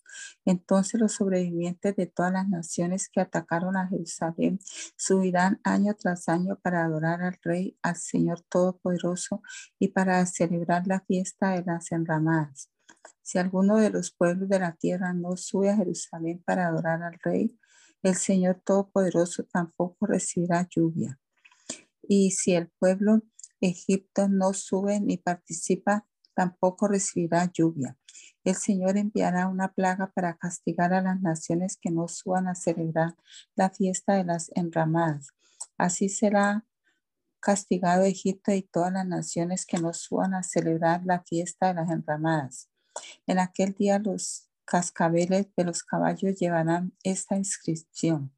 Entonces los sobrevivientes de todas las naciones que atacaron a Jerusalén subirán año tras año para adorar al Rey, al Señor Todopoderoso y para celebrar la fiesta de las enramadas. Si alguno de los pueblos de la tierra no sube a Jerusalén para adorar al Rey, el Señor Todopoderoso tampoco recibirá lluvia. Y si el pueblo Egipto no sube ni participa, tampoco recibirá lluvia. El Señor enviará una plaga para castigar a las naciones que no suban a celebrar la fiesta de las enramadas. Así será castigado Egipto y todas las naciones que no suban a celebrar la fiesta de las enramadas. En aquel día los cascabeles de los caballos llevarán esta inscripción.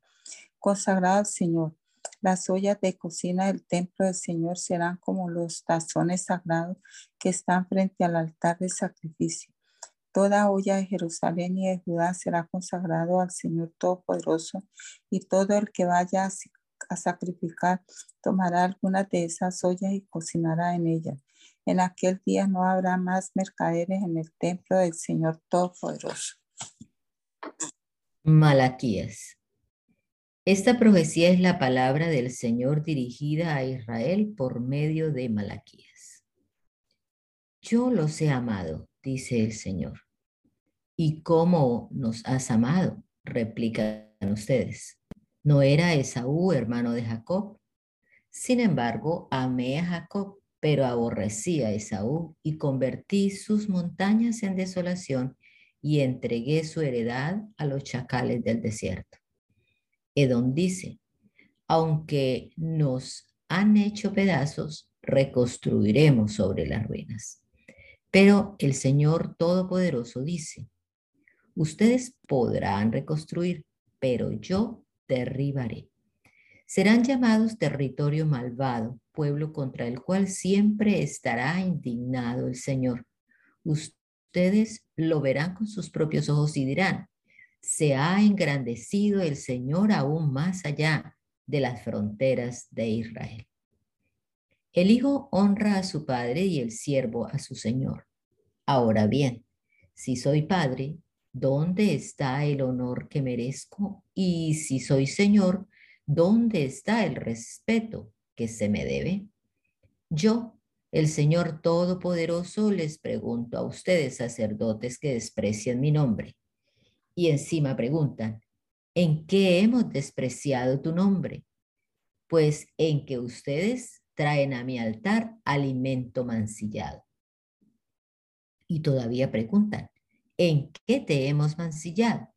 Consagrado al Señor. Las ollas de cocina del templo del Señor serán como los tazones sagrados que están frente al altar de sacrificio. Toda olla de Jerusalén y de Judá será consagrado al Señor Todopoderoso y todo el que vaya a sacrificar tomará algunas de esas ollas y cocinará en ellas. En aquel día no habrá más mercaderes en el templo del Señor Todopoderoso. Malaquías. Esta profecía es la palabra del Señor dirigida a Israel por medio de Malaquías. Yo los he amado, dice el Señor. ¿Y cómo nos has amado? replican ustedes. ¿No era Esaú hermano de Jacob? Sin embargo, amé a Jacob pero aborrecí a Esaú y convertí sus montañas en desolación y entregué su heredad a los chacales del desierto. Edom dice, aunque nos han hecho pedazos, reconstruiremos sobre las ruinas. Pero el Señor Todopoderoso dice, ustedes podrán reconstruir, pero yo derribaré. Serán llamados territorio malvado pueblo contra el cual siempre estará indignado el Señor. Ustedes lo verán con sus propios ojos y dirán, se ha engrandecido el Señor aún más allá de las fronteras de Israel. El hijo honra a su padre y el siervo a su señor. Ahora bien, si soy padre, ¿dónde está el honor que merezco? Y si soy señor, ¿dónde está el respeto que se me debe? Yo, el Señor Todopoderoso, les pregunto a ustedes, sacerdotes que desprecian mi nombre. Y encima preguntan, ¿en qué hemos despreciado tu nombre? Pues en que ustedes traen a mi altar alimento mancillado. Y todavía preguntan, ¿en qué te hemos mancillado?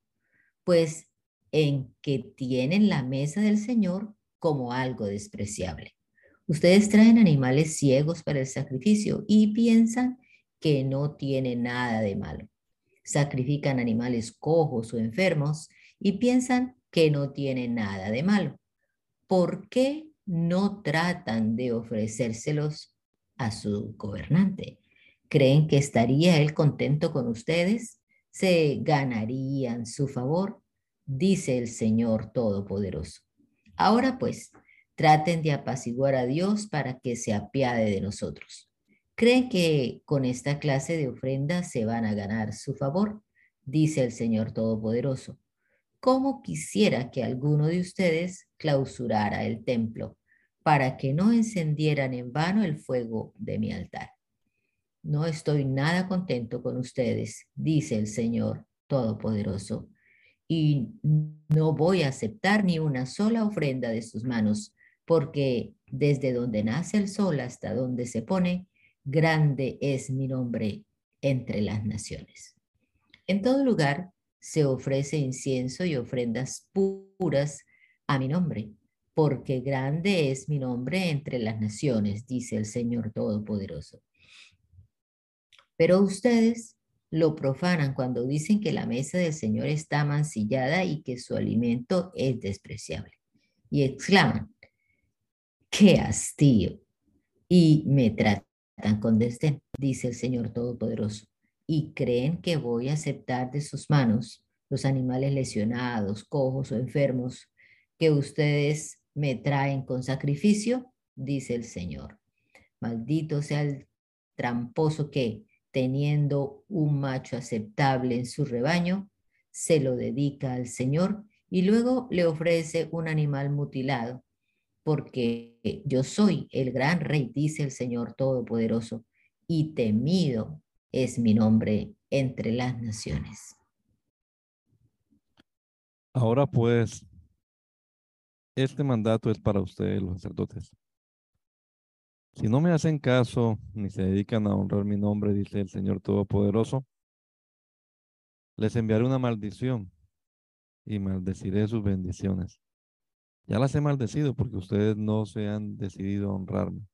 Pues en que tienen la mesa del Señor como algo despreciable. Ustedes traen animales ciegos para el sacrificio y piensan que no tiene nada de malo. Sacrifican animales cojos o enfermos y piensan que no tiene nada de malo. ¿Por qué no tratan de ofrecérselos a su gobernante? ¿Creen que estaría él contento con ustedes? ¿Se ganarían su favor? Dice el Señor Todopoderoso. Ahora pues, traten de apaciguar a Dios para que se apiade de nosotros. ¿Creen que con esta clase de ofrenda se van a ganar su favor? Dice el Señor Todopoderoso. cómo quisiera que alguno de ustedes clausurara el templo para que no encendieran en vano el fuego de mi altar. No estoy nada contento con ustedes, dice el Señor Todopoderoso, y no voy a aceptar ni una sola ofrenda de sus manos, porque desde donde nace el sol hasta donde se pone, grande es mi nombre entre las naciones. En todo lugar se ofrece incienso y ofrendas puras a mi nombre, porque grande es mi nombre entre las naciones, dice el Señor Todopoderoso. Pero ustedes lo profanan cuando dicen que la mesa del Señor está mancillada y que su alimento es despreciable. Y exclaman, qué hastío. Y me tratan con desdén, dice el Señor Todopoderoso. Y creen que voy a aceptar de sus manos los animales lesionados, cojos o enfermos que ustedes me traen con sacrificio, dice el Señor. Maldito sea el tramposo que, teniendo un macho aceptable en su rebaño, se lo dedica al Señor y luego le ofrece un animal mutilado, porque yo soy el gran rey, dice el Señor Todopoderoso, y temido es mi nombre entre las naciones. Ahora pues, este mandato es para ustedes, los sacerdotes. Si no me hacen caso ni se dedican a honrar mi nombre, dice el Señor Todopoderoso, les enviaré una maldición y maldeciré sus bendiciones. Ya las he maldecido porque ustedes no se han decidido a honrarme.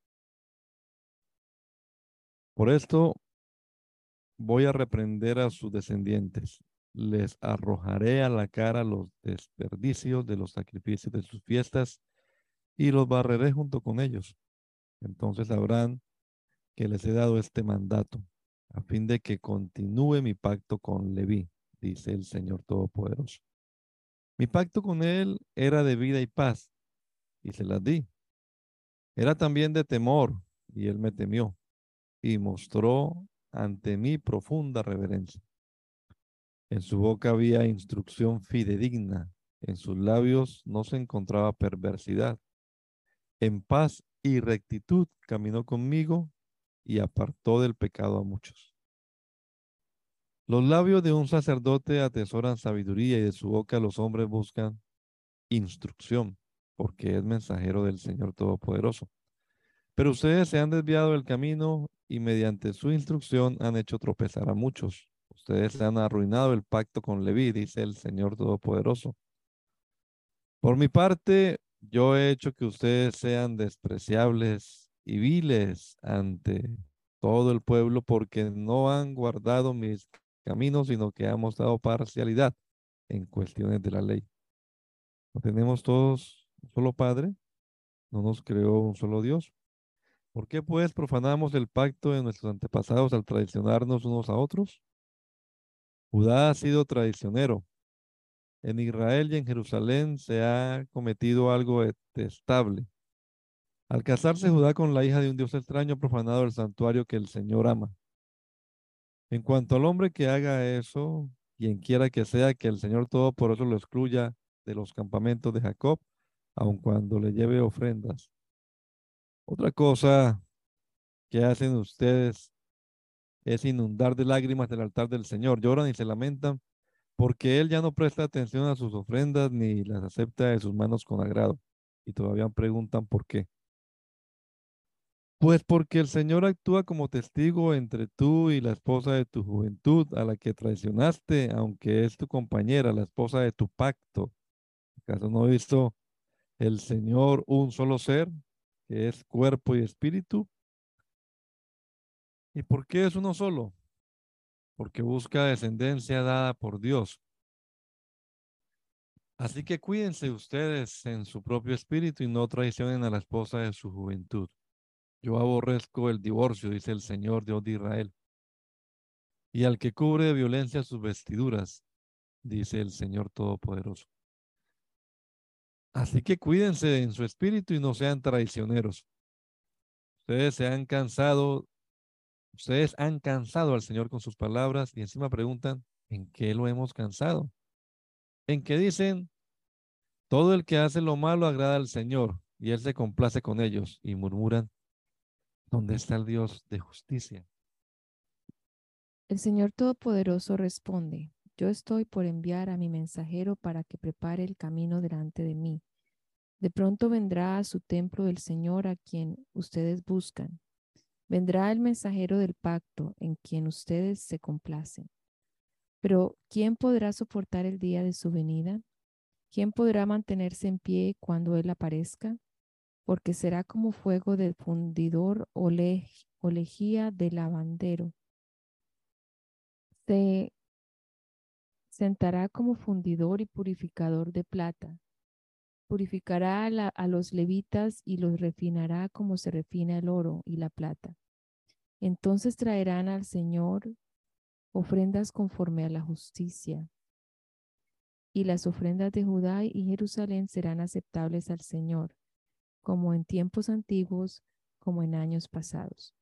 Por esto voy a reprender a sus descendientes les arrojaré a la cara los desperdicios de los sacrificios de sus fiestas y los barreré junto con ellos. Entonces sabrán que les he dado este mandato a fin de que continúe mi pacto con Leví, dice el Señor Todopoderoso. Mi pacto con él era de vida y paz, y se las di. Era también de temor, y él me temió, y mostró ante mí profunda reverencia. En su boca había instrucción fidedigna, en sus labios no se encontraba perversidad. En paz y rectitud caminó conmigo y apartó del pecado a muchos. Los labios de un sacerdote atesoran sabiduría y de su boca los hombres buscan instrucción, porque es mensajero del Señor Todopoderoso. Pero ustedes se han desviado del camino y mediante su instrucción han hecho tropezar a muchos. Ustedes han arruinado el pacto con Leví, dice el Señor Todopoderoso. Por mi parte, yo he hecho que ustedes sean despreciables y viles ante todo el pueblo porque no han guardado mis caminos, sino que han mostrado parcialidad en cuestiones de la ley. ¿No tenemos todos un solo Padre? ¿No nos creó un solo Dios? ¿Por qué pues profanamos el pacto de nuestros antepasados al traicionarnos unos a otros? Judá ha sido traicionero. En Israel y en Jerusalén se ha cometido algo detestable. Al casarse Judá con la hija de un dios extraño, ha profanado el santuario que el Señor ama. En cuanto al hombre que haga eso, quien quiera que sea, que el Señor todo por eso lo excluya de los campamentos de Jacob, aun cuando le lleve ofrendas. Otra cosa que hacen ustedes es inundar de lágrimas el altar del Señor. Lloran y se lamentan porque Él ya no presta atención a sus ofrendas ni las acepta de sus manos con agrado. Y todavía preguntan por qué. Pues porque el Señor actúa como testigo entre tú y la esposa de tu juventud, a la que traicionaste, aunque es tu compañera, la esposa de tu pacto. ¿Acaso no visto el Señor un solo ser, que es cuerpo y espíritu? ¿Y por qué es uno solo? Porque busca descendencia dada por Dios. Así que cuídense ustedes en su propio espíritu y no traicionen a la esposa de su juventud. Yo aborrezco el divorcio, dice el Señor Dios de Israel. Y al que cubre de violencia sus vestiduras, dice el Señor Todopoderoso. Así que cuídense en su espíritu y no sean traicioneros. Ustedes se han cansado Ustedes han cansado al Señor con sus palabras y encima preguntan, ¿en qué lo hemos cansado? en que dicen, todo el que hace lo malo agrada al Señor y Él se complace con ellos y murmuran, ¿dónde está el Dios de justicia? El Señor Todopoderoso responde, yo estoy por enviar a mi mensajero para que prepare el camino delante de mí. De pronto vendrá a su templo el Señor a quien ustedes buscan. Vendrá el mensajero del pacto en quien ustedes se complacen. Pero ¿quién podrá soportar el día de su venida? ¿Quién podrá mantenerse en pie cuando Él aparezca? Porque será como fuego de fundidor o, lejía de lavandero. Se sentará como fundidor y purificador de plata. Purificará a, a los levitas y los refinará como se refina el oro y la plata. Entonces traerán al Señor ofrendas conforme a la justicia y las ofrendas de Judá y Jerusalén serán aceptables al Señor, como en tiempos antiguos, como en años pasados.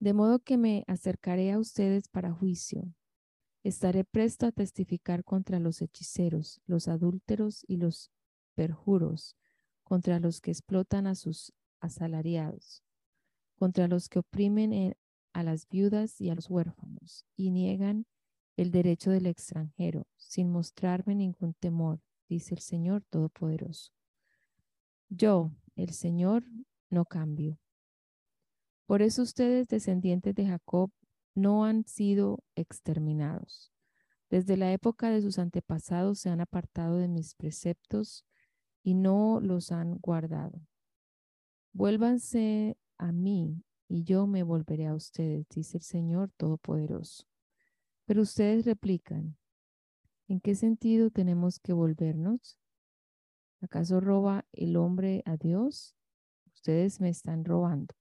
De modo que me acercaré a ustedes para juicio. Estaré presto a testificar contra los hechiceros, los adúlteros y los perjuros, contra los que explotan a sus asalariados, contra los que oprimen a las viudas y a los huérfanos y niegan el derecho del extranjero, sin mostrarme ningún temor, dice el Señor Todopoderoso. Yo, el Señor, no cambio. Por eso ustedes, descendientes de Jacob, no han sido exterminados. Desde la época de sus antepasados se han apartado de mis preceptos y no los han guardado. Vuélvanse a mí y yo me volveré a ustedes, dice el Señor Todopoderoso. Pero ustedes replican, ¿en qué sentido tenemos que volvernos? ¿Acaso roba el hombre a Dios? Ustedes me están robando.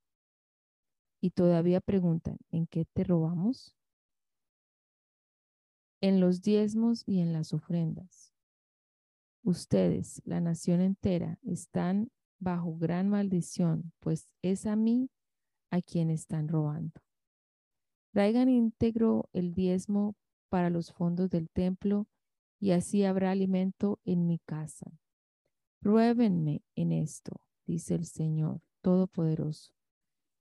Y todavía preguntan, ¿en qué te robamos? En los diezmos y en las ofrendas. Ustedes, la nación entera, están bajo gran maldición, pues es a mí a quien están robando. Traigan íntegro el diezmo para los fondos del templo y así habrá alimento en mi casa. Pruébenme en esto, dice el Señor Todopoderoso,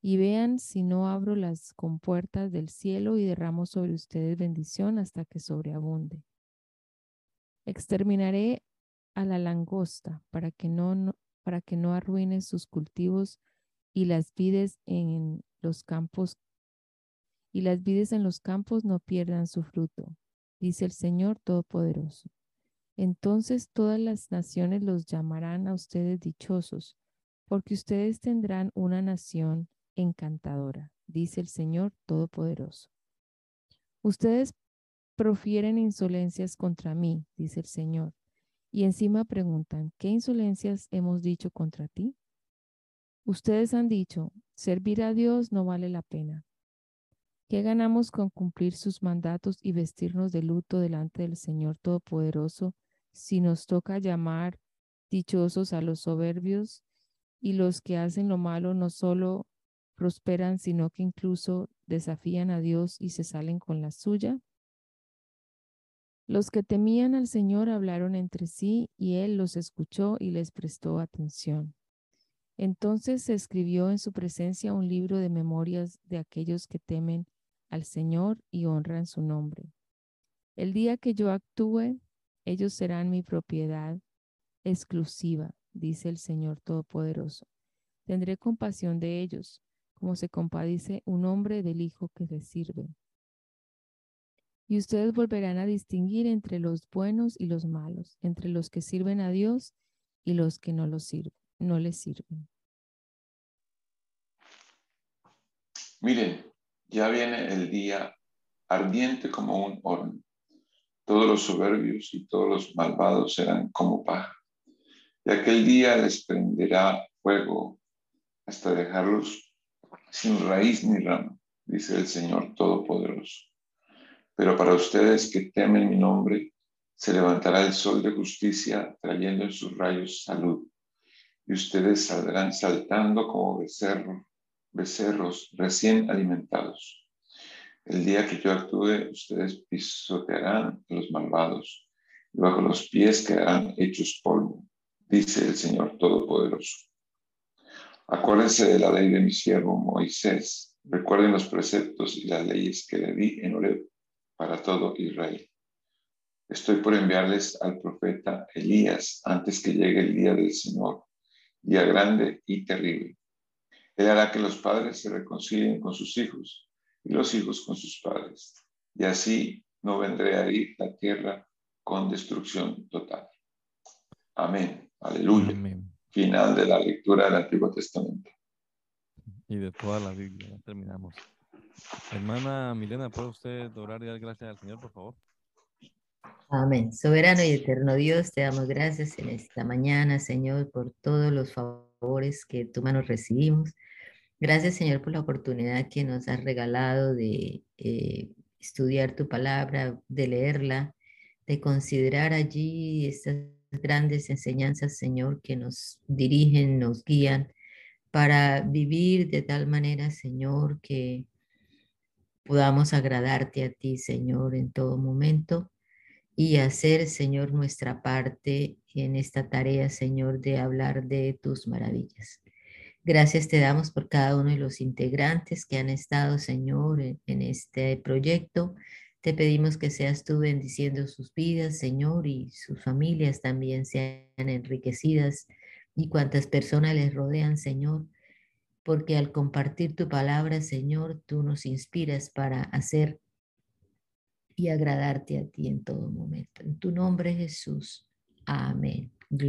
y vean si no abro las compuertas del cielo y derramo sobre ustedes bendición hasta que sobreabunde. Exterminaré a la langosta para que no, para que no arruine sus cultivos y las vides en los campos y las vides en los campos no pierdan su fruto, dice el Señor Todopoderoso. Entonces todas las naciones los llamarán a ustedes dichosos, porque ustedes tendrán una nación encantadora, dice el Señor Todopoderoso. Ustedes profieren insolencias contra mí, dice el Señor, y encima preguntan, ¿qué insolencias hemos dicho contra ti? Ustedes han dicho, servir a Dios no vale la pena. ¿Qué ganamos con cumplir sus mandatos y vestirnos de luto delante del Señor Todopoderoso si nos toca llamar dichosos a los soberbios y los que hacen lo malo no solo prosperan, sino que incluso desafían a Dios y se salen con la suya? Los que temían al Señor hablaron entre sí y Él los escuchó y les prestó atención. Entonces se escribió en su presencia un libro de memorias de aquellos que temen al Señor y honran su nombre. El día que yo actúe, ellos serán mi propiedad exclusiva, dice el Señor Todopoderoso. Tendré compasión de ellos, como se compadece un hombre del hijo que le sirve. Y ustedes volverán a distinguir entre los buenos y los malos, entre los que sirven a Dios y los que no, los sirven, no les sirven. Miren, ya viene el día ardiente como un horno. Todos los soberbios y todos los malvados serán como paja. Y aquel día les prenderá fuego hasta dejarlos sin raíz ni rama, dice el Señor Todopoderoso. Pero para ustedes que temen mi nombre, se levantará el sol de justicia trayendo en sus rayos salud. Y ustedes saldrán saltando como becerros becerros recién alimentados. El día que yo actúe, ustedes pisotearán a los malvados y bajo los pies quedarán hechos polvo, dice el Señor Todopoderoso. Acuérdense de la ley de mi siervo Moisés, recuerden los preceptos y las leyes que le di en Oreb para todo Israel. Estoy por enviarles al profeta Elías antes que llegue el día del Señor, día grande y terrible. Él hará que los padres se reconcilien con sus hijos y los hijos con sus padres. Y así no vendré a ir la tierra con destrucción total. Amén. Aleluya. Final de la lectura del Antiguo Testamento. Y de toda la Biblia. terminamos. Hermana Milena, ¿puede usted orar y dar gracias al Señor, por favor? Amén. Soberano y eterno Dios, te damos gracias en esta mañana, Señor, por todos los favores que tu mano recibimos. Gracias, Señor, por la oportunidad que nos has regalado de eh, estudiar tu palabra, de leerla, de considerar allí estas grandes enseñanzas, Señor, que nos dirigen, nos guían para vivir de tal manera, Señor, que podamos agradarte a ti, Señor, en todo momento y hacer, Señor, nuestra parte en esta tarea, Señor, de hablar de tus maravillas. Gracias te damos por cada uno de los integrantes que han estado, Señor, en, este proyecto. Te pedimos que seas tú bendiciendo sus vidas, Señor, y sus familias también sean enriquecidas y cuantas personas les rodean, Señor, porque al compartir tu palabra, Señor, tú nos inspiras para hacer y agradarte a ti en todo momento. En tu nombre, Jesús. Amén.